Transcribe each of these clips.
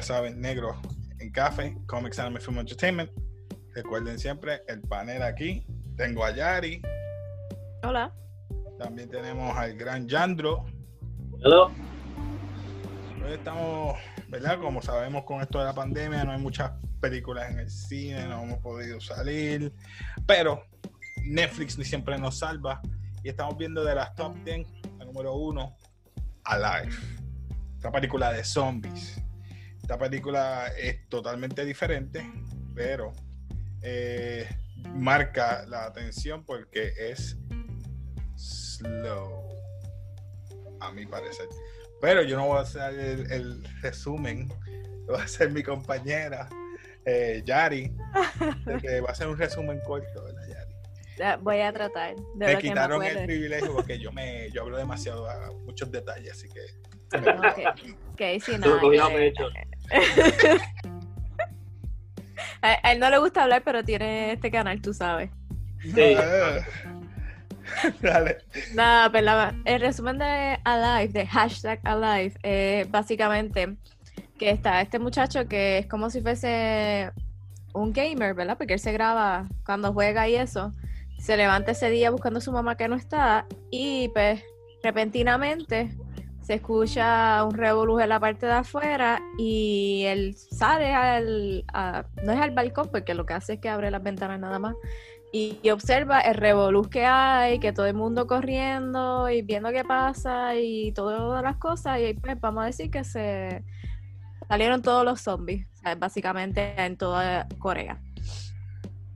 ya saben, negros en café, Comics Anime Film Entertainment. Recuerden siempre el panel aquí. Tengo a Yari. Hola. También tenemos al gran Yandro. Hello. Hoy estamos, ¿verdad? Como sabemos con esto de la pandemia, no hay muchas películas en el cine, no hemos podido salir, pero Netflix ni siempre nos salva y estamos viendo de las top 10, la número uno, Alive. Esta película de zombies. Esta película es totalmente diferente, pero eh, marca la atención porque es slow, a mi parecer. Pero yo no voy a hacer el, el resumen, lo va a hacer mi compañera eh, Yari, que va a hacer un resumen corto, ¿verdad, Yari? Voy a tratar. De me lo quitaron que me el privilegio porque yo me yo hablo demasiado a muchos detalles, así que Ok, ok, sí, Tú no. a, a él no le gusta hablar, pero tiene este canal, tú sabes. Sí. Dale. Nada, pues la- el resumen de Alive, de hashtag Alive, es básicamente que está este muchacho que es como si fuese un gamer, ¿verdad? Porque él se graba cuando juega y eso. Se levanta ese día buscando a su mamá que no está y pues repentinamente se escucha un revolú en la parte de afuera y él sale al, no es al balcón porque lo que hace es que abre las ventanas nada más y, observa el revolú que hay, que todo el mundo corriendo y viendo qué pasa y todas las cosas y pues vamos a decir que se salieron todos los zombies, básicamente en toda Corea.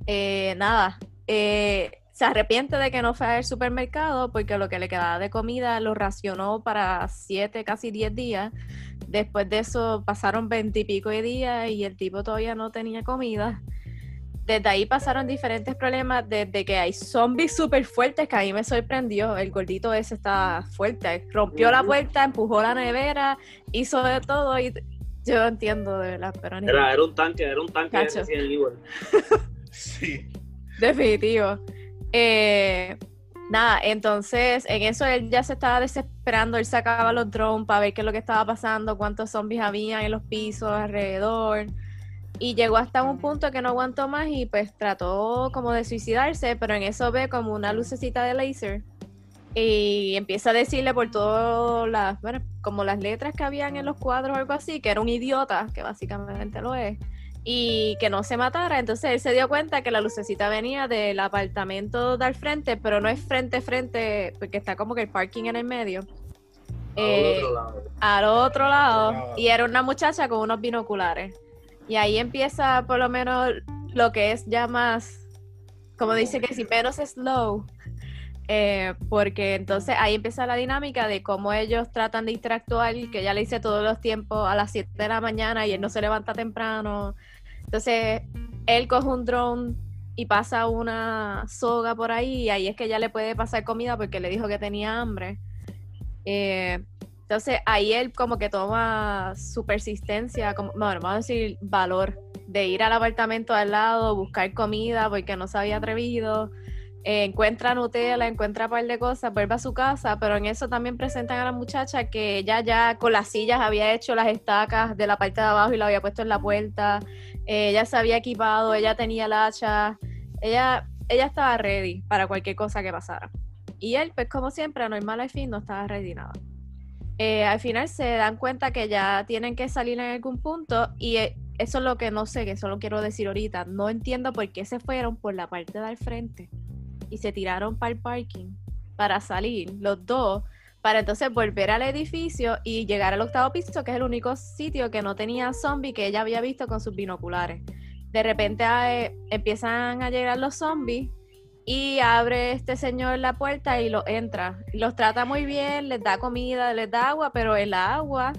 Eh, nada, eh, se arrepiente de que no fue al supermercado porque lo que le quedaba de comida lo racionó para siete, casi 10 días. Después de eso pasaron veintipico de días y el tipo todavía no tenía comida. Desde ahí pasaron diferentes problemas, desde que hay zombies súper fuertes, que a mí me sorprendió. El gordito ese está fuerte. Rompió la puerta, empujó la nevera, hizo de todo y yo entiendo de verdad, pero Era, era un tanque, era un tanque de. Sí. Definitivo. Eh, nada, entonces en eso él ya se estaba desesperando, él sacaba los drones para ver qué es lo que estaba pasando, cuántos zombies había en los pisos alrededor. Y llegó hasta un punto que no aguantó más y pues trató como de suicidarse, pero en eso ve como una lucecita de láser. Y empieza a decirle por todas las, bueno, como las letras que habían en los cuadros o algo así, que era un idiota, que básicamente lo es y que no se matara. Entonces él se dio cuenta que la lucecita venía del apartamento de al frente, pero no es frente frente, porque está como que el parking en el medio. Eh, Al otro lado. al otro lado, lado. y era una muchacha con unos binoculares. Y ahí empieza por lo menos lo que es ya más, como dice que si menos slow, eh, porque entonces ahí empieza la dinámica de cómo ellos tratan de interactuar, que ya le hice todos los tiempos a las 7 de la mañana y él no se levanta temprano. Entonces él coge un drone y pasa una soga por ahí y ahí es que ya le puede pasar comida porque le dijo que tenía hambre. Eh, entonces ahí él como que toma su persistencia, como, bueno, vamos a decir valor, de ir al apartamento al lado, buscar comida porque no se había atrevido, eh, encuentra Nutella, encuentra un par de cosas, vuelve a su casa, pero en eso también presentan a la muchacha que ella ya con las sillas había hecho las estacas de la parte de abajo y la había puesto en la puerta, eh, ella se había equipado, ella tenía el hacha, ella, ella estaba ready para cualquier cosa que pasara. Y él, pues como siempre, anormal al fin, no estaba ready nada. Eh, al final se dan cuenta que ya tienen que salir en algún punto y eh, eso es lo que no sé, que solo quiero decir ahorita. No entiendo por qué se fueron por la parte de al frente y se tiraron para el parking para salir los dos, para entonces volver al edificio y llegar al octavo piso, que es el único sitio que no tenía zombie que ella había visto con sus binoculares. De repente eh, empiezan a llegar los zombies y abre este señor la puerta y los entra. Los trata muy bien, les da comida, les da agua, pero en la agua,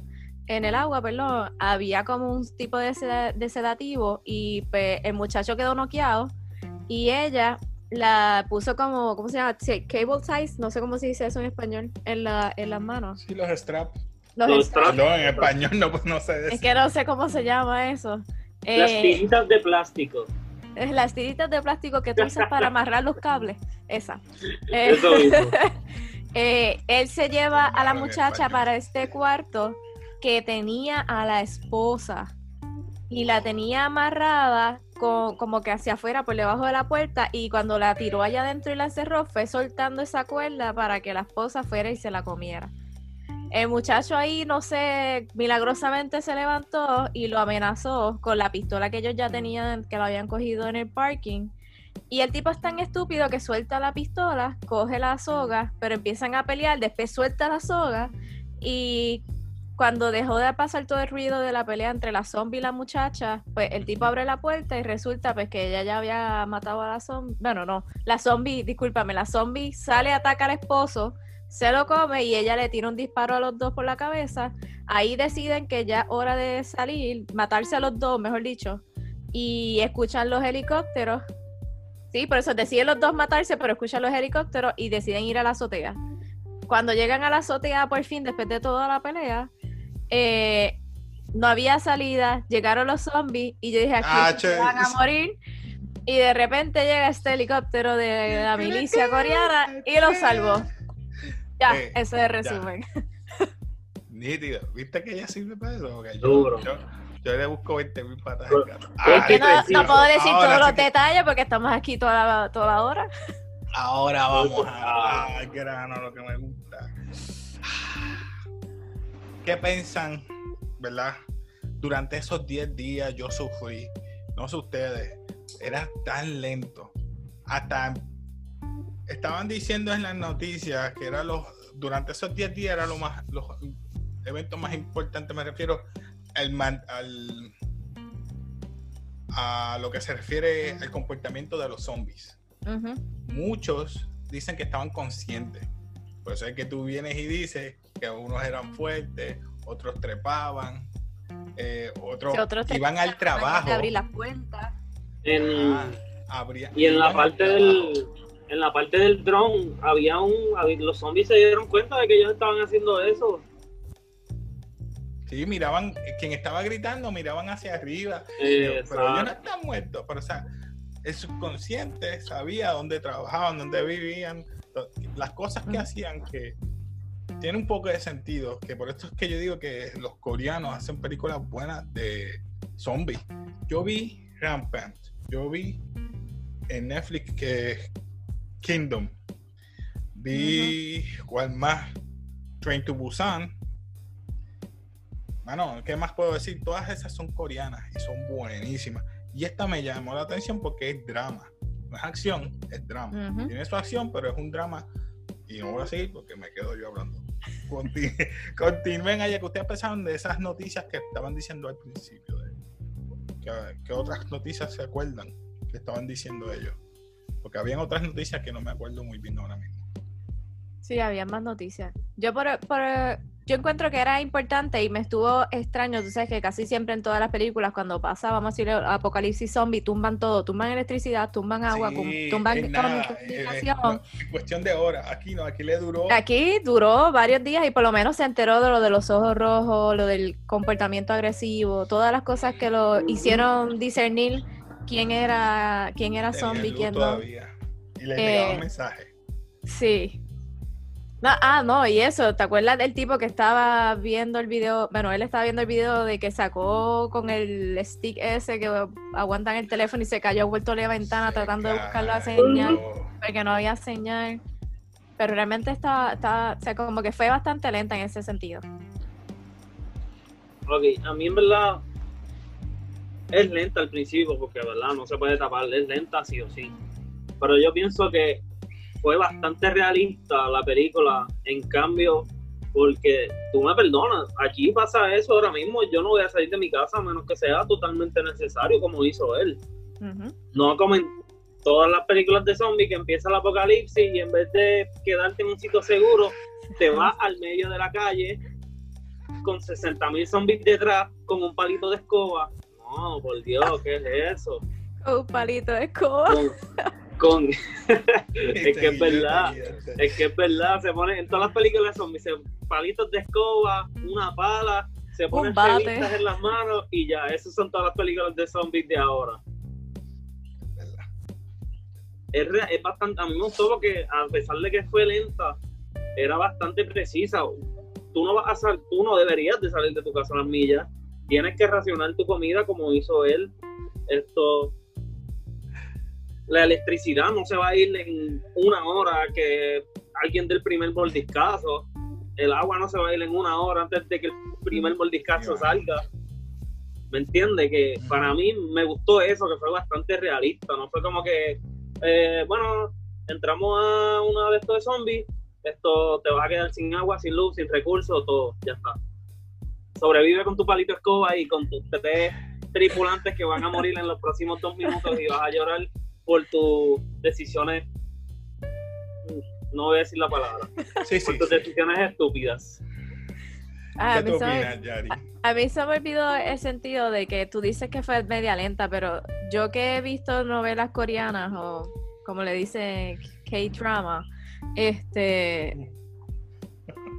en el agua, perdón, había como un tipo de sedativo y pues, el muchacho quedó noqueado y ella la puso como, ¿cómo se llama? Sí, cable ties, no sé cómo se dice eso en español, en, la, en las manos. Sí, los straps. Los Los straps. straps. No, en español no, no sé decir. Es que no sé cómo se llama eso. Las Eh, tiritas de plástico. es las tiritas de plástico que tú usas para amarrar los cables. Esa. Eh, Eso mismo. eh, él se lleva a la muchacha para este cuarto que tenía a la esposa y la tenía amarrada con, como que hacia afuera por debajo de la puerta y cuando la tiró allá adentro y la cerró fue soltando esa cuerda para que la esposa fuera y se la comiera. El muchacho ahí, no sé, milagrosamente se levantó y lo amenazó con la pistola que ellos ya tenían, que lo habían cogido en el parking. Y el tipo es tan estúpido que suelta la pistola, coge la soga, pero empiezan a pelear, después suelta la soga y cuando dejó de pasar todo el ruido de la pelea entre la zombie y la muchacha, pues el tipo abre la puerta y resulta pues que ella ya había matado a la zombie. Bueno, no, la zombie, discúlpame, la zombie sale a atacar al esposo, se lo come y ella le tira un disparo a los dos por la cabeza. Ahí deciden que ya es hora de salir, matarse a los dos, mejor dicho, y escuchan los helicópteros. Sí, por eso deciden los dos matarse, pero escuchan los helicópteros y deciden ir a la azotea. Cuando llegan a la azotea por fin, después de toda la pelea, eh, no había salida, llegaron los zombies y yo dije, aquí Ah, se van a morir. Y de repente llega este helicóptero de la milicia coreana y lo salvó. Ya, Eh, ese es el resumen. Nítido. ¿Viste que ella sirve para eso? Porque yo, Duro. yo, yo le busco 20 mil patas al gato. que no, no puedo decir Ahora todos sí los que- detalles porque estamos aquí toda la, toda la hora. Ahora vamos a grano, lo que me gusta. ¿Qué piensan, verdad? Durante esos 10 días yo sufrí, no sé ustedes, era tan lento. Hasta estaban diciendo en las noticias que era los durante esos 10 días era lo más los eventos más importantes, me refiero al, man- al a lo que se refiere al comportamiento de los zombies muchos dicen que estaban conscientes. Por eso es que tú vienes y dices que unos eran fuertes, otros trepaban, eh, otros Si otros te- iban al trabajo. de abrir las puertas. En- Ah, y en la parte del en la parte del dron había un había- los zombies se dieron cuenta de que ellos estaban haciendo eso Sí, miraban, quien estaba gritando, miraban hacia arriba. Eh, pero ellos no están muertos. Pero, o sea, el subconsciente sabía dónde trabajaban, dónde vivían, las cosas que hacían que tiene un poco de sentido. Que por esto es que yo digo que los coreanos hacen películas buenas de zombies. Yo vi Rampant, yo vi en Netflix que Kingdom, vi cuál más, Train to Busan. Bueno, ¿qué más puedo decir? Todas esas son coreanas y son buenísimas. Y esta me llamó la atención porque es drama. No es acción, es drama. Tiene su acción, pero es un drama. Y no voy a seguir porque me quedo yo hablando. Conti- Continúen allá que ustedes pensaban de esas noticias que estaban diciendo al principio. de- que, que otras noticias se acuerdan que estaban diciendo ellos. Porque habían otras noticias que no me acuerdo muy bien ahora mismo. Sí, había más noticias. Yo por, por yo encuentro que era importante y me estuvo extraño, tú sabes que casi siempre en todas las películas cuando pasa, vamos a decir, apocalipsis zombie, tumban todo, tumban electricidad, tumban agua, Sí, tumban eh, cuestión de horas. Aquí no, aquí le duró. Aquí duró varios días y por lo menos se enteró de lo de los ojos rojos, lo del comportamiento agresivo, todas las cosas que lo hicieron discernir quién era, quién era zombie, quién no. todavía. Y le Eh, mensajes. Sí. No, ah, no, y eso, ¿te acuerdas del tipo que estaba viendo el video? Bueno, él estaba viendo el video de que sacó con el stick ese que aguantan el teléfono y se cayó vuelto a la ventana Se tratando de buscar la señal porque no había señal. Pero realmente estaba, estaba, o sea, como que fue bastante lenta en ese sentido. Ok, a mí en verdad es lenta al principio porque verdad no se puede tapar, es lenta sí o sí. Pero yo pienso que fue bastante realista la película, en cambio, porque tú me perdonas, aquí pasa eso ahora mismo, yo no voy a salir de mi casa a menos que sea totalmente necesario como hizo él. No como en todas las películas de zombies que empieza el apocalipsis y en vez de quedarte en un sitio seguro, te vas al medio de la calle con 60 mil zombies detrás con un palito de escoba. No, por Dios, ¿qué es eso? Un palito de escoba. Con, con- Este es que es verdad, es que es verdad, se pone en todas las películas de zombies, se- palitos de escoba, una pala, se ponen revistas en las manos y ya, esas son todas las películas de zombies de ahora. es, re- es bastante, a mí me gustó porque a pesar de que fue lenta, era bastante precisa. tú no vas a sal, tú no deberías de salir de tu casa a las millas. Tienes que racionar tu comida como hizo él. Esto, la electricidad no se va a ir en una hora que alguien del primer mordiscazo. El agua no se va a ir en una hora antes de que el primer mordiscazo salga. ¿Me entiende? Que para mí me gustó eso, que fue bastante realista. No fue como que, eh, bueno, entramos a una de estos de zombies, esto te vas a quedar sin agua, sin luz, sin recursos, todo, ya está. Sobrevive con tu palito escoba y con tus tres tripulantes que van a morir en los próximos dos minutos y vas a llorar por tus decisiones. No voy a decir la palabra. Sí, sí. Por tus sí. decisiones estúpidas. Ah, a, ¿Qué mí me, opinas, Yari? a mí se me olvidó el sentido de que tú dices que fue media lenta, pero yo que he visto novelas coreanas o como le dicen K-drama, este,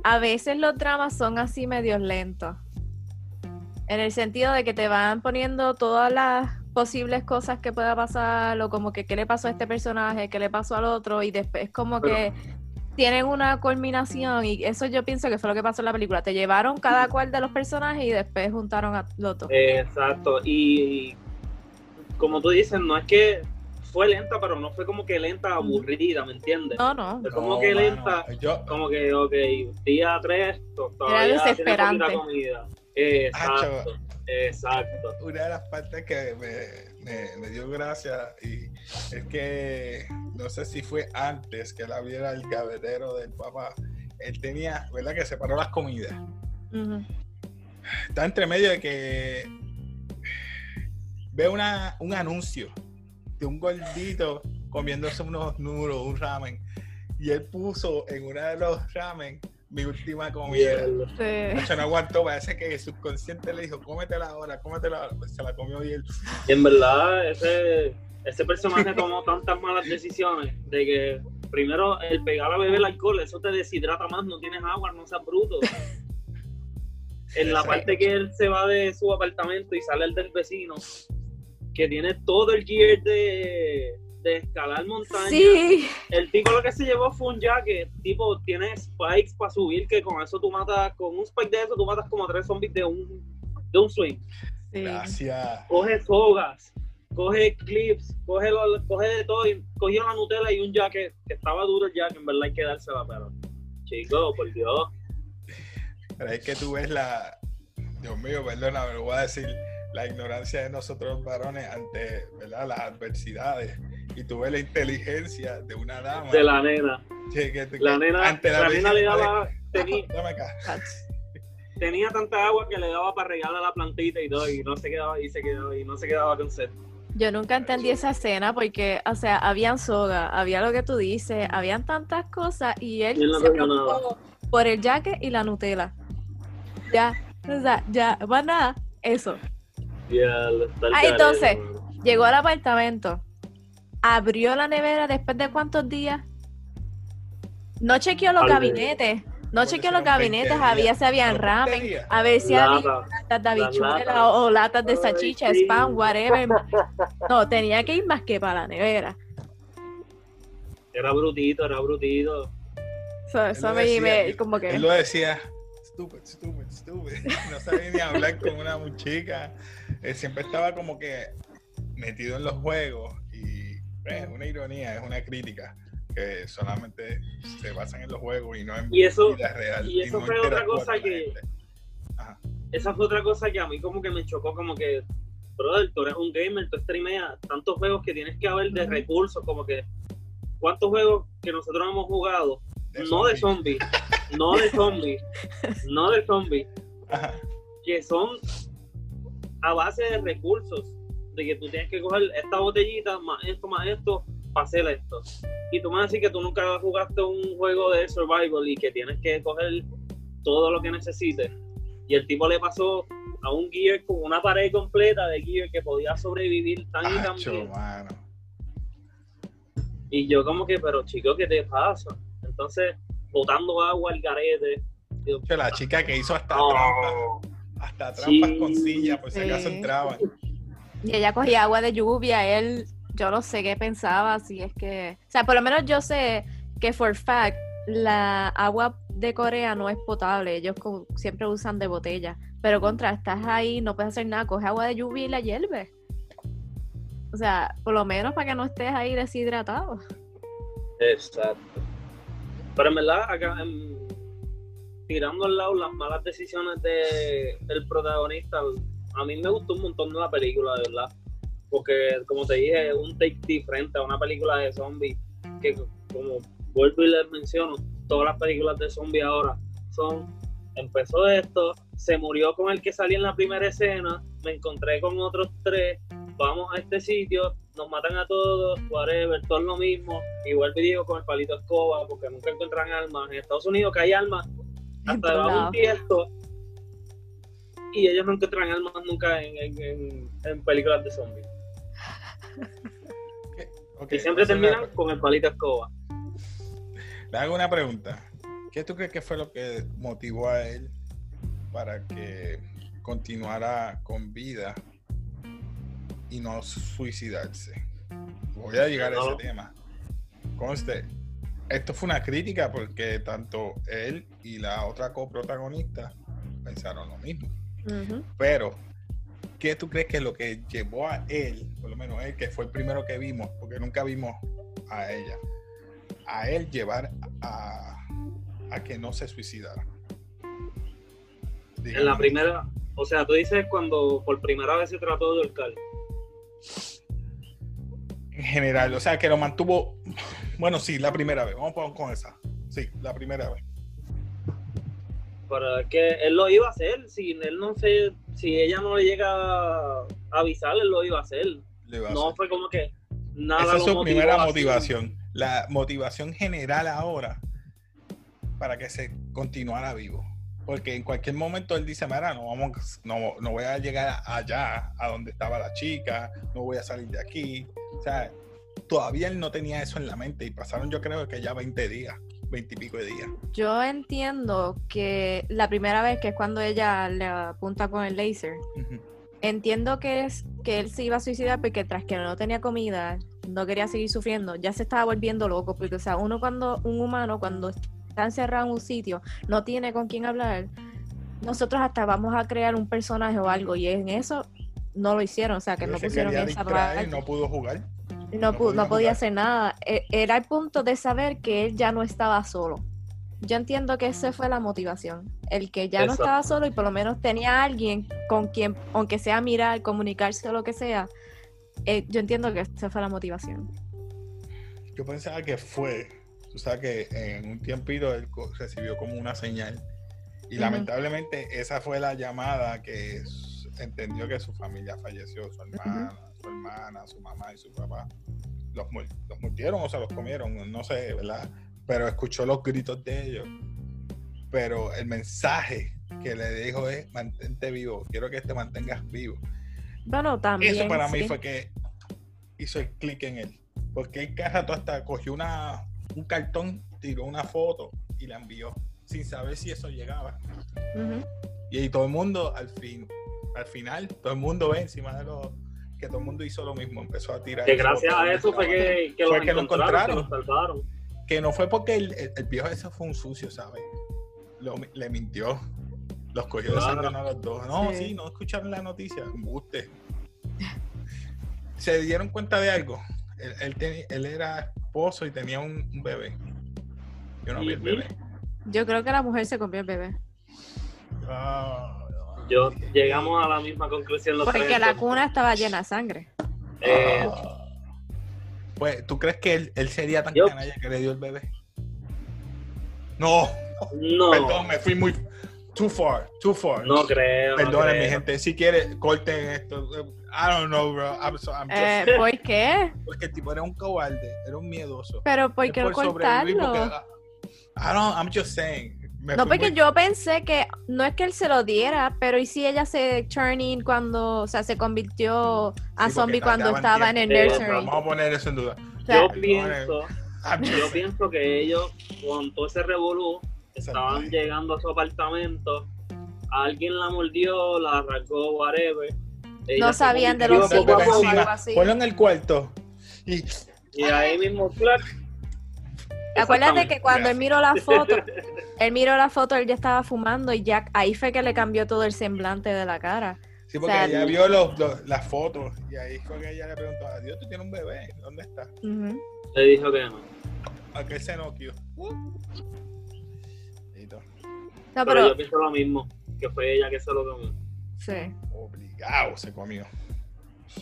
a veces los dramas son así medios lentos. En el sentido de que te van poniendo todas las posibles cosas que pueda pasar, o como que qué le pasó a este personaje, qué le pasó al otro, y después como Pero- que tienen una culminación, y eso yo pienso que fue lo que pasó en la película. Te llevaron cada cual de los personajes y después juntaron a los dos. Exacto. Y como tú dices, no es que fue lenta, pero no fue como que lenta aburrida, ¿me entiendes? No, no. Es como No, que mano, lenta, Yo, como que, ok, día 3, todavía tiene desesperante. poquita comida. Exacto, Hacho. Exacto. una de las partes que me, me- me dio gracia y es que no sé si fue antes que la viera el gavetero del papá. Él tenía, ¿verdad? Que separó las comidas. Está entre medio de que ve una, un anuncio de un gordito comiéndose unos nudos, un ramen. Y él puso en uno de los ramen mi última comida. Sí. No aguantó, parece que el subconsciente le dijo, cómetela ahora, cómetela ahora. Pues se la comió y él. Y en verdad, ese, ese personaje tomó tantas malas decisiones de que primero el pegar a beber el alcohol, eso te deshidrata más, no tienes agua, no seas bruto. En la parte que él se va de su apartamento y sale el del vecino, que tiene todo el gear de, de escalar montañas. Sí. El tipo lo que se llevó fue un jacket, tipo, tiene spikes para subir, que con eso tú matas, con un spike de eso tú matas como tres zombies de un, de un swing. Sí. Gracias. Coge sogas, coge clips, coge, lo- coge de todo, y cogió la Nutella y un jacket, que estaba duro el jacket, en verdad hay que dársela, pero, chico, por Dios. Pero es que tú ves la. Dios mío, perdona, pero voy a decir la ignorancia de nosotros varones ante ¿verdad? las adversidades. Y tú ves la inteligencia de una dama. De la nena. que- que- que La nena, ante la nena le daba, tenía, Dame acá. tenía tanta agua que le daba para regalar la plantita y todo, y no se quedaba, y se quedaba, y no se quedaba con sed. Yo nunca entendí esa escena porque, o sea, habían soga, había lo que tú dices, habían tantas cosas y él Y se preocupó por el jacket y la Nutella. Ya, o sea, ya, más nada, eso. El Ah, entonces. mano. Llegó al apartamento, abrió la nevera después de cuántos días. No chequeó los Al- gabinetes, no chequeó los gabinetes, 20 había si habían ramen, 20 días. a ver si había Lata. latas de habichuela o, o latas de salchicha, sí. spam, whatever. No, tenía que ir más que para la nevera. Era brutito, era brutito. Eso, Él eso me, decía, me- como que... Él lo decía, estúpido, estúpido, estúpido. No sabía ni hablar con una chica. Él siempre estaba como que metido en los juegos. Es una ironía, es una crítica. Que solamente se basan en los juegos y no en Y eso- vida real. y eso no fue otra cosa que-. Ajá. esa fue otra cosa que a mí como que me chocó, como que, brother, tú eres un gamer, tú streameas tantos juegos que tienes que haber de recursos, como que, ¿cuántos juegos que nosotros hemos jugado? De no de zombies. zombies, no de zombies, no de zombies, que son a base de recursos, de que tú tienes que coger esta botellita, más esto, más esto, para hacer esto. Y tú me vas a decir que tú nunca jugaste un juego de survival y que tienes que coger todo lo que necesites. Y el tipo le pasó a un gear con una pared completa de gear que podía sobrevivir tan y tan bien. mano. Y yo como que, pero chico, ¿qué te pasa? Entonces, botando agua al garete. Digo, La chica que hizo hasta "Oh". trampas, hasta trampas Sí. con sillas, por si acaso Sí. Y ella cogía agua de lluvia, él, yo no sé qué pensaba, si es que, o sea, por lo menos yo sé que for fact, la agua de Corea no es potable, ellos siempre usan de botella. Pero contra, estás ahí, no puedes hacer nada, coge agua de lluvia y la hierve. O sea, por lo menos para que no estés ahí deshidratado. Exacto. Pero en verdad, acá, em, tirando al lado las malas decisiones de, del protagonista, a mí me gustó un montón de la película, de verdad. Porque, como te dije, es un take diferente a una película de zombies. Que, como vuelvo y les menciono, todas las películas de zombies ahora son. Empezó esto, se murió con el que salía en la primera escena, me encontré con otros tres, vamos a este sitio, nos matan a todos, whatever, todo es lo mismo. Y vuelvo y digo con el palito escoba, porque nunca encuentran armas. En Estados Unidos que hay armas, hasta debajo de un tiesto. Y ellos no encuentran armas nunca en, en, en- en películas de zombies. Y siempre terminan con el palito escoba. Le hago una pregunta. ¿Qué tú crees que fue lo que motivó a él para que continuara con vida y no suicidarse? Voy a llegar a ese tema. Conste, esto fue una crítica porque tanto él y la otra coprotagonista pensaron lo mismo. Pero, ¿qué tú crees que es lo que llevó a él, por lo menos él, que fue el primero que vimos, porque nunca vimos a ella, a él llevar a, a que no se suicidara? En la primera, o sea, tú dices cuando por primera vez se trató de ahorcar. En general, o sea, que lo mantuvo, bueno, sí, la primera vez, vamos con esa, sí, la primera vez. Pero es que él lo iba a hacer, si él no se, si ella no le llega a avisar, él lo iba a hacer. Le iba a No hacer. fue como que nada Esa es su primera motivación. La motivación general ahora para que se continuara vivo. Porque en cualquier momento él dice, mira, no, vamos, no, no voy a llegar allá, a donde estaba la chica, no voy a salir de aquí. O sea, todavía él no tenía eso en la mente y pasaron yo creo que ya 20 días, 20 y pico de días. Yo entiendo que la primera vez que es cuando ella le apunta con el láser, Ujú. entiendo que es que él se iba a suicidar porque tras que no tenía comida, no quería seguir sufriendo, ya se estaba volviendo loco, porque o sea, uno cuando, un humano cuando está encerrado en un sitio, no tiene con quién hablar, nosotros hasta vamos a crear un personaje o algo, y en eso no lo hicieron, o sea, que Él no pusieron esa distraer, no pudo jugar. No, no podía no podía hacer nada. E- Era el punto de saber que él ya no estaba solo. Yo entiendo que esa fue la motivación. El que ya no estaba solo y por lo menos tenía a alguien con quien, aunque sea mirar, comunicarse o lo que sea. eh, yo entiendo que esa fue la motivación. Yo pensaba que fue, tú sabes que en un tiempito él recibió como una señal y lamentablemente esa fue la llamada que entendió que su familia falleció, su hermana, su hermana, su mamá y su papá. Los, los murieron o se los comieron, no sé, ¿verdad? Pero escuchó los gritos de ellos. Pero el mensaje que le dijo es, mantente vivo, quiero que te mantengas vivo. Bueno, también. Eso para mí fue que hizo el clic en él. Porque el rato hasta cogió una, un cartón, tiró una foto y la envió sin saber si eso llegaba. Y, ahí todo el mundo, al fin, al final, todo el mundo ve encima de los que todo el mundo hizo lo mismo, empezó a tirar. Que gracias a eso fue que, que Fue los que lo encontraron, que los no fue porque el, el- el viejo ese fue un sucio, ¿sabes? Lo- le mintió. Los cogió de Claro. sangre a los dos. No, Sí. sí, no escucharon la noticia. Embuste. Se dieron cuenta de algo. Él, él, era esposo y tenía un, un bebé. Yo no vi el bebé. Yo creo que la mujer se comió el bebé. Ah, Yo llegamos a la misma conclusión los Porque tres. la cuna estaba llena de sangre. Eh, Ah. Pues, ¿tú crees que él, él sería tan Yo- canalla que le dio el bebé? No, no, perdón, me fui muy. Too far, too far. no creo. no Perdonen, mi creo. gente. Si quiere, corten esto. I don't know, bro. I'm, so, I'm just- Eh, ¿Por qué? Porque el tipo era un cobarde, era un miedoso. Pero ¿por qué no cortarlo? porque- I don't, I'm just saying. Me No, porque muy- yo pensé que no es que él se lo diera, pero ¿y si ella se turning cuando, o sea, se convirtió a Sí, zombie cuando estaba en el tiempo. tiempo. nursery? Vamos a poner eso en duda. O sea, Yo Perdonen. pienso, yo pienso que ellos, con todo ese revolú, estaban llegando a su apartamento, alguien la mordió, la arrancó, whatever. Ella No sabían de los signos, poco, algo así. ponlo en el cuarto. Y Y ahí mismo, clac, Acuérdate que cuando él miró la foto, él miró la foto, él ya estaba fumando y ya ahí fue que le cambió todo el semblante de la cara. Sí, porque O sea, ella vio los, los- las fotos y ahí fue que ella le preguntó, adiós, tú tienes un bebé, ¿dónde está? Ujú. Le dijo que no. Aquel se noqueó. Listo. No, Pero, pero yo pienso lo mismo, que fue ella que se lo comió. sí. Obligado se comió.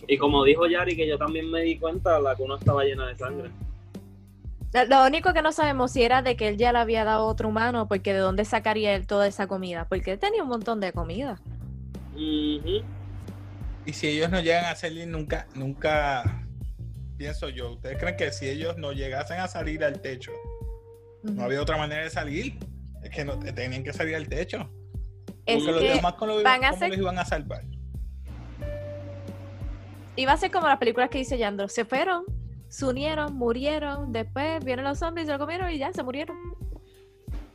Y como dijo Yari, que yo también me di cuenta, la cuna estaba llena de sangre. Lo- único que no sabemos si era de que él ya le había dado a otro humano, porque de dónde sacaría él toda esa comida, porque él tenía un montón de comida. Y si ellos no llegan a salir nunca, nunca, pienso yo, ¿ustedes creen que si ellos no llegasen a salir al techo, no había otra manera de salir? Es que no, tenían que salir al techo. Es Porque los que demás, ¿cómo, lo van a ser- los iban a salvar? iba a ser como las películas que dice Yandro. Se fueron, se unieron, murieron, después vienen los zombies, se lo comieron y ya se murieron.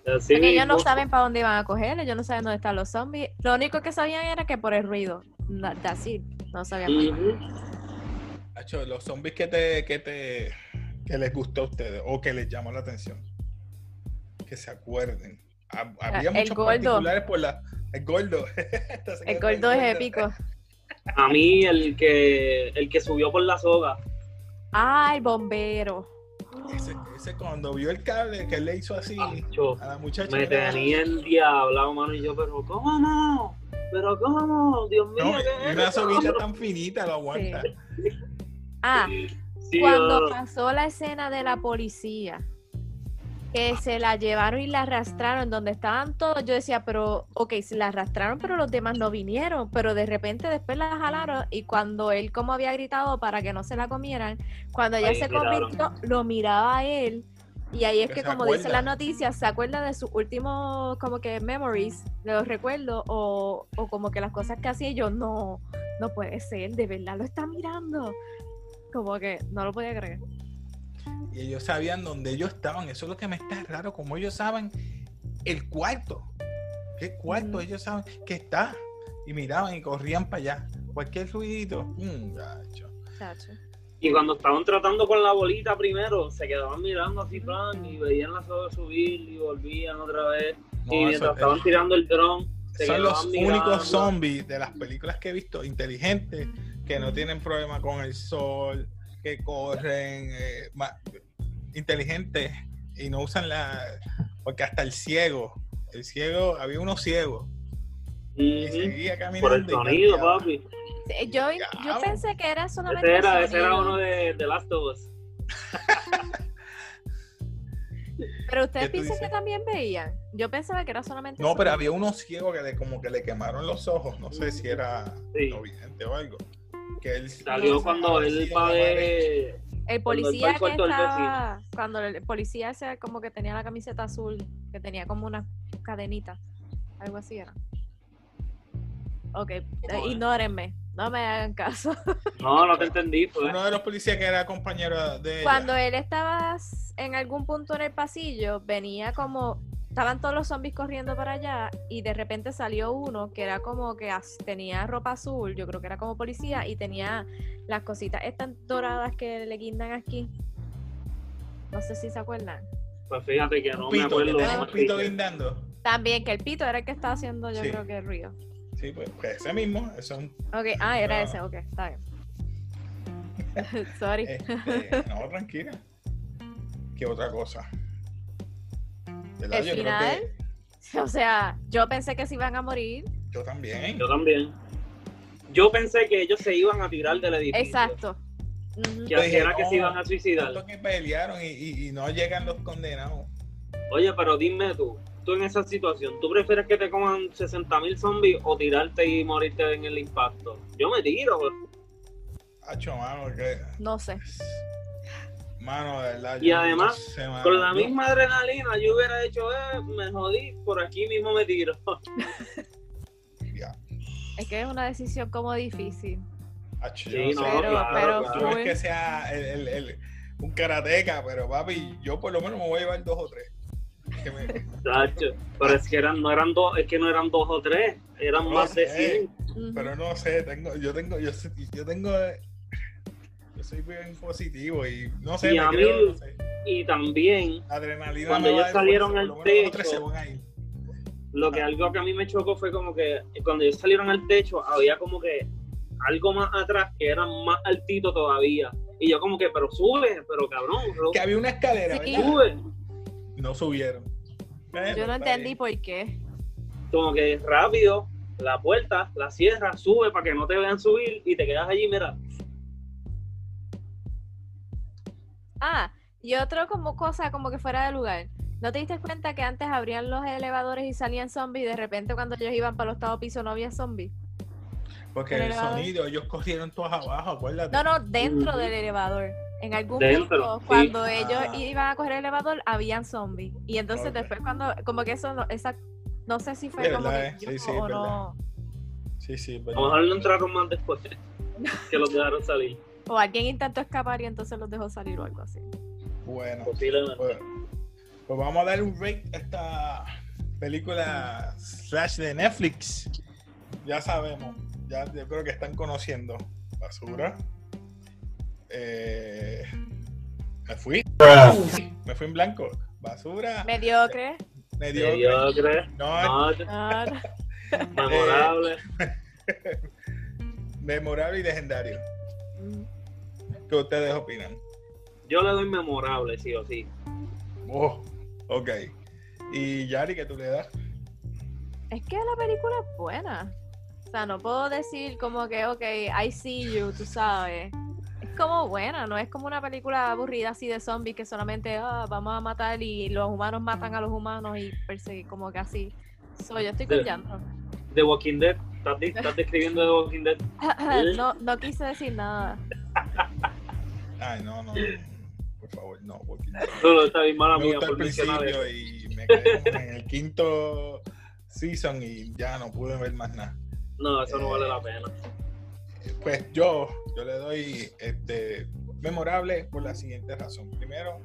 Así Porque ellos no saben para dónde iban a coger, ellos no saben dónde están los zombies. Lo único que sabían era que por el ruido. That's it. No sabían. Hacho, los zombies que te, que te, que les gustó a ustedes o que les llamó la atención. Que se acuerden. Hab- Había el muchos gordo. particulares por la. El gordo. Esta se El gordo es épico. A mí, el que, el que subió por la soga. Ah, el bombero. Ese, ese cuando vio el cable que él le hizo así a la muchacha. me tenía endiablado, mano, y yo, pero ¿cómo no? ¿Pero cómo? Dios mío, No, ¿qué y es una esto? soguilla tan finita lo aguanta. Ah, Sí, cuando pasó la escena de la policía, que se la llevaron y la arrastraron donde estaban todos, yo decía, pero, ok, se la arrastraron, pero los demás no vinieron, pero de repente después la jalaron y cuando él como había gritado para que no se la comieran, cuando ella Ahí se miraron. convirtió, lo miraba a él. Y ahí es Que como acuerda. dice la noticia, se acuerda de sus últimos, como que memories, de los recuerdos, o, o como que las cosas que hacía y yo, no, no puede ser, de verdad lo está mirando. Como que no lo podía creer. Y ellos sabían dónde ellos estaban. Eso es lo que me está raro. Como ellos saben el cuarto. ¿Qué cuarto? Ellos saben que está. Y miraban y corrían para allá. Cualquier ruidito. mm, gacho. Y cuando estaban tratando con la bolita primero, se quedaban mirando así, plan, y veían la soga subir y volvían otra vez. No, y eso- mientras eh, estaban tirando el dron, se son los mirando. únicos zombies de las películas que he visto inteligentes que no tienen problema con el sol, que corren, eh, ma- inteligentes y no usan la. Porque hasta el ciego, el ciego, había uno ciego y seguía caminando. Por el sonido, papi. Yo, yo pensé que era solamente Ese era, ese era uno de, de Last of Us. Pero ustedes ¿Qué tú piensan que también veían. Yo pensaba que era solamente No, pero había uno ciego que le, como que le quemaron los ojos. No sé si era Sí. no vidente o algo. Que él Salió No, cuando él va de... El policía que estaba, cuando el policía ese como que tenía la camiseta azul, que tenía como una cadenita, algo así era. Ok, eh, ignórenme, no me hagan caso. No, no te entendí, pues. Uno de los policías que era compañero de ella. Cuando él estaba en algún punto en el pasillo, venía como, estaban todos los zombies corriendo para allá y de repente salió uno que era como que as- tenía ropa azul, yo creo que era como policía y tenía las cositas estas doradas que le guindan aquí. No sé si se acuerdan. Pues fíjate que no me pito, que acuerdo. se pito guindando. También que el pito era el que estaba haciendo, yo Sí. creo que el ruido. Sí, pues, pues ese mismo. Eso es un Ok, ah, era No. ese, ok, está bien. Sorry. Este, no, tranquila. ¿Qué otra cosa? ¿Verdad? El Yo creo final. que O sea, yo pensé que se iban a morir. yo también. Yo también. Yo pensé que ellos se iban a tirar del edificio. Exacto. Ujú. Que Yo dije, era que no, se iban a suicidar. Que pelearon y, y- y no llegan los condenados. Oye, pero dime tú, tú en esa situación, ¿tú prefieres que te coman 60 mil zombies o tirarte y morirte en el impacto? Yo me tiro. Hacho, mano, que. No sé. Mano, de verdad. Y no además, sé, mano. Con la misma adrenalina, yo hubiera hecho, eh, me jodí, por aquí mismo me tiro. Ya. Es que es una decisión como difícil. Hacho, Sí, yo no, sé, pero, claro, pero claro. No full. es que sea el, el- el- un karateca, pero papi, yo por lo menos me voy a llevar dos o tres. Que me- Chacho, Pero es que eran, no eran dos, es que no eran dos o tres, eran No más de sé. 100. Ujú. pero no sé, tengo, yo tengo, yo, sé- yo tengo, yo soy bien positivo y no sé, Y me a creo, mí- no sé. Y también, La adrenalina Cuando ellos salieron al techo, lo que algo que a mí me chocó fue como que cuando ellos salieron al techo, había como que algo más atrás que era más altito todavía. Y yo como que, pero sube, pero cabrón, pero Que había una escalera, Sí. ¿verdad? sube. No subieron. Yo no entendí bien. por qué. Como que rápido, la puerta, la cierra, sube para que no te vean subir y te quedas allí, mira. Ah, y otro como cosa como que fuera de lugar. ¿No te diste cuenta que antes abrían los elevadores y salían zombies y de repente cuando ellos iban para el octavo piso no había zombies? Porque el el sonido, ellos corrieron todos abajo, acuérdate. No, no, dentro del elevador. En algún Dentro, punto, sí. cuando ellos Ah. iban a coger el elevador, habían zombies. Y entonces después cuando, como que eso, no, esa, no sé si fue Sí, como verdad, que eh. Sí, sí, o no, Sí, sí, A lo mejor no entraron más después que los dejaron salir. O alguien intentó escapar y entonces los dejó salir o algo así. Bueno, Posiblemente. pues, pues vamos a dar un rate a esta película slash de Netflix. Ya sabemos, ya yo creo que están conociendo. Basura. Eh, me fui. Me fui en blanco. Basura. Mediocre. Mediocre. Mediocre, No, no, memorable. memorable y legendario. ¿Qué ustedes opinan? Yo le doy memorable, sí o sí. Oh, ok. ¿Y Yari, qué tú le das? Es que la película es buena. O sea, no puedo decir como que, ok, I see you, tú sabes. Es como buena, no es como una película aburrida así de zombies que solamente ah, vamos a matar y los humanos matan a los humanos y perseguir como que así. So, yo estoy escuchando. The Walking Dead. ¿Estás, di- estás describiendo The Walking Dead? no, no quise decir nada. Ay, no, no. Por favor, no. Porque Solo está bien mala me mía gustó al por mencionar principio y me quedé como en el quinto season y ya no pude ver más nada. No, eso no vale la pena. Pues yo, yo le doy este memorable por la siguiente razón. Primero,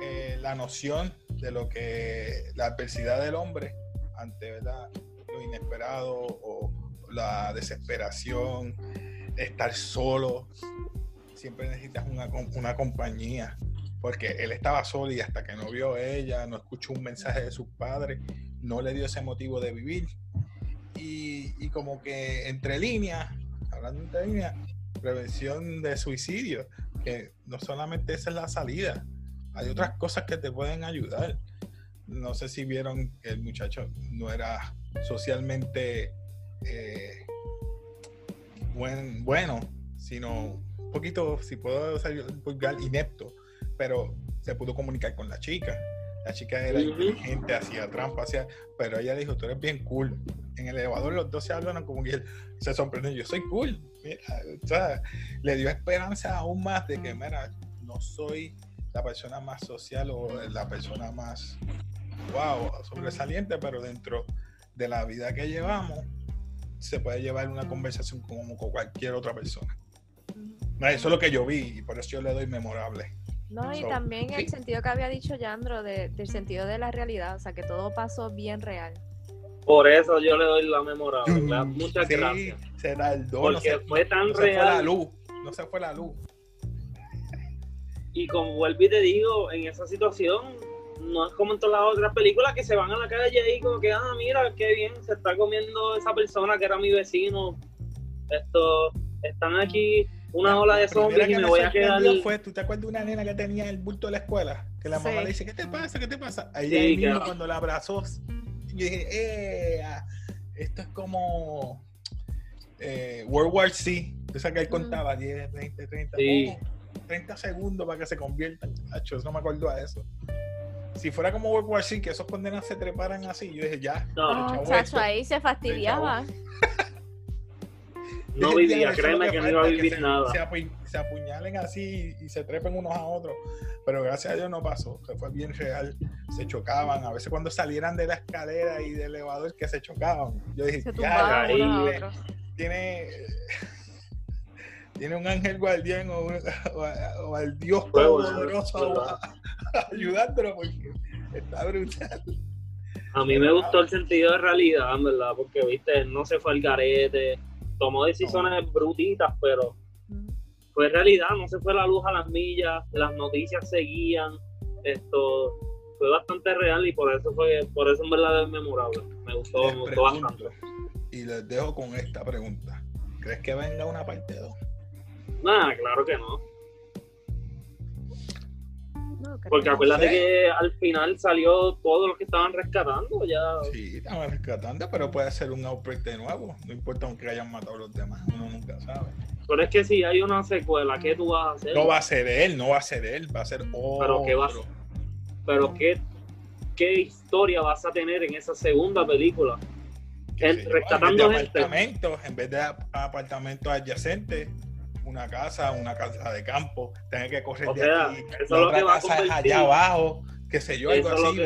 eh, la noción de lo que la adversidad del hombre ante ¿verdad? lo inesperado o la desesperación, estar solo. Siempre necesitas una, una compañía. Porque él estaba solo y hasta que no vio a ella, no escuchó un mensaje de sus padres, no le dio ese motivo de vivir. Y, y como que entre líneas, hablando entre líneas, prevención de suicidio, que no solamente esa es la salida, hay otras cosas que te pueden ayudar. No sé si vieron que el muchacho no era socialmente eh, buen, bueno, sino un poquito, si puedo ser vulgar, inepto, pero se pudo comunicar con la chica. La chica era inteligente, hacía trampa, hacía, pero ella dijo, tú eres bien cool. En el elevador los dos se hablan como que él se sorprendió, yo soy cool. Mira, o sea, le dio esperanza aún más de que, mira, no soy la persona más social o la persona más, wow, sobresaliente, pero dentro de la vida que llevamos, se puede llevar una conversación como con cualquier otra persona. Eso es lo que yo vi y por eso yo le doy memorable. No, y So, también el sí. sentido que había dicho Yandro de- del sentido de la realidad, o sea, que todo pasó bien real. Por eso yo le doy la memorable. Muchas Sí, gracias. Se tardó, no Porque se, fue tan no se fue la real. luz. No se fue la luz. Y como vuelvo y te digo, en esa situación, no es como en todas las otras películas que se van a la calle y como que, ah, mira, qué bien, se está comiendo esa persona que era mi vecino. Esto, están aquí una ola de zombies y que me voy a quedar. Fue, ¿Tú te acuerdas de una nena que tenía el bulto de la escuela? Que la mamá le dice, ¿qué te pasa? ¿Qué te pasa? Ahí Sí, ahí mismo cuando la abrazó, yo dije, eh, ah, esto es como eh, World War C. Tú sabes que él Mm. contaba 10, 20, 30, Sí. como 30 segundos para que se conviertan. Hacho, eso no me acuerdo a eso. Si fuera como World War C, que esos condenas se treparan así, yo dije, ya, No, chacho, ahí se fastidiaba. no vivía, "Ya, eso es créeme que no iba a vivir se, nada. Se, apu- se apuñalen así y se trepen unos a otros. Pero gracias a Dios no pasó. Se fue bien real. Se chocaban. A veces cuando salieran de la escalera y del elevador que se chocaban. Yo dije, Se ya, tiene, tiene, un ángel guardián o, o al Dios ¿verdad? ayudándolo porque está brutal. A mí me gustó el sentido de realidad, verdad, porque, viste, él no se fue al garete, tomó decisiones brutitas, pero fue realidad, no se fue la luz a las millas, las noticias seguían, esto fue bastante real y por eso fue, por eso en verdad es memorable. Me gustó, Les me gustó pregunto, bastante. Y les dejo con esta pregunta. ¿Crees que venga una parte 2? Nada, claro que no. No, Porque no. acuérdate sé. que al final salió todos los que estaban rescatando, ya. Sí, estamos rescatando, pero puede ser un outbreak de nuevo. No importa aunque hayan matado a los demás, uno nunca sabe. Pero es que si hay una secuela, ¿qué tú vas a hacer? No va a ser él, no va a ser él, va a ser otro. Pero ¿qué vas- Pero ¿qué, qué historia vas a tener en esa segunda película? rescatando en vez de gente. apartamentos, en vez de ap- apartamentos adyacentes, una casa, una casa de campo, tener que correr O de sea, aquí, eso es la lo otra que va a es allá abajo, qué sé yo, algo Eso así.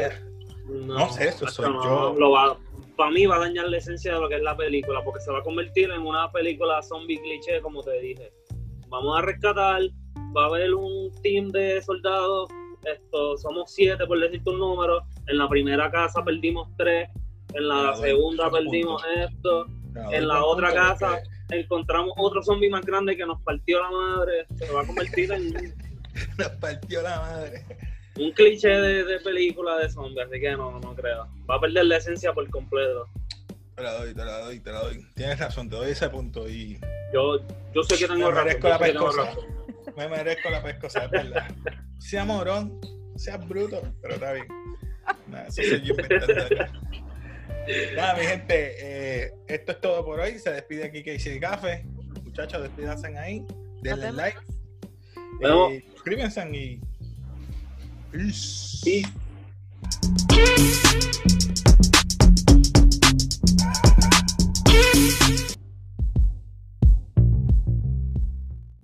No, No sé, eso soy yo. Lo va, para mí va a dañar la esencia de lo que es la película, porque se va a convertir en una película zombie cliché, como te dije. Vamos a rescatar, va a haber un team de soldados, esto, somos siete por decirte un número, en la primera casa perdimos tres, en la segunda perdimos esto, en la otra casa encontramos otro zombie más grande que nos partió la madre, se va a convertir en Nos partió la madre. un cliché de, de película de zombies, así que no, no creo. Va a perder la esencia por completo. Te la doy, te la doy, te la doy. Tienes razón, te doy ese punto y Yo, yo sé que tengo Me razón. merezco yo la pescosa. razón. me merezco la pescosa, es verdad. Sea morón, sea bruto, pero está bien. Nada, eso soy yo inventando acá. Nada, mi gente, eh, esto es todo por hoy. Se despide aquí Casey Café. Muchachos, despídanse ahí. Denle like. Eh, suscríbanse y. Peace.